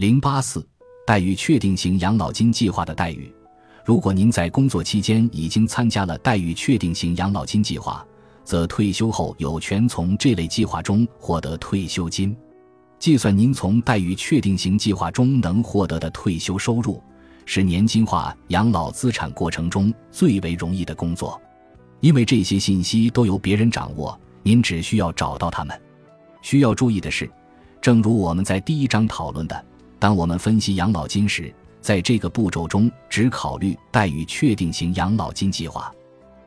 零八四待遇确定型养老金计划的待遇。如果您在工作期间已经参加了待遇确定型养老金计划，则退休后有权从这类计划中获得退休金。计算您从待遇确定型计划中能获得的退休收入，是年金化养老资产过程中最为容易的工作，因为这些信息都由别人掌握，您只需要找到他们。需要注意的是，正如我们在第一章讨论的，当我们分析养老金时，在这个步骤中只考虑待遇确定型养老金计划，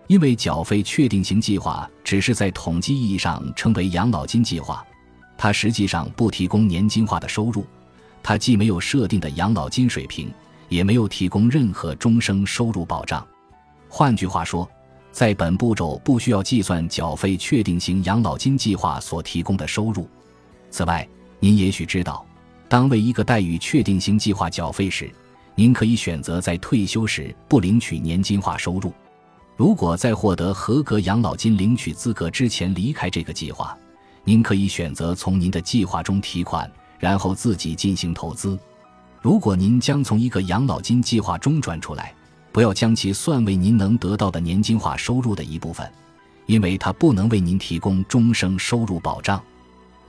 因为缴费确定型计划只是在统计意义上称为养老金计划。它实际上不提供年金化的收入，它既没有设定的养老金水平，也没有提供任何终生收入保障。换句话说，在本步骤不需要计算缴费确定型养老金计划所提供的收入。此外，您也许知道，当为一个待遇确定型计划缴费时，您可以选择在退休时不领取年金化收入。如果在获得合格养老金领取资格之前离开这个计划，您可以选择从您的计划中提款，然后自己进行投资。如果您将从一个养老金计划中转出来，不要将其算为您能得到的年金化收入的一部分，因为它不能为您提供终生收入保障。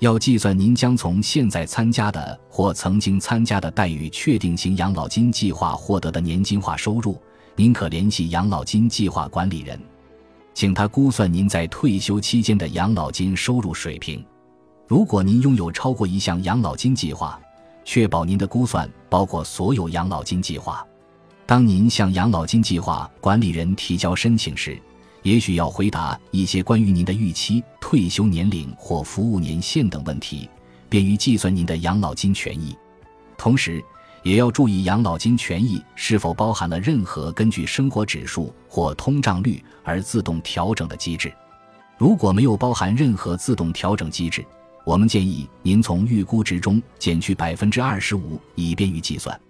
要计算您将从现在参加的或曾经参加的待遇确定型养老金计划获得的年金化收入，您可联系养老金计划管理人。请他估算您在退休期间的养老金收入水平。如果您拥有超过一项养老金计划，确保您的估算包括所有养老金计划。当您向养老金计划管理人提交申请时，也许要回答一些关于您的预期退休年龄或服务年限等问题，便于计算您的养老金权益。同时，也要注意养老金权益是否包含了任何根据生活指数或通胀率而自动调整的机制。如果没有包含任何自动调整机制，我们建议您从预估值中减去百分之二十五，以便于计算。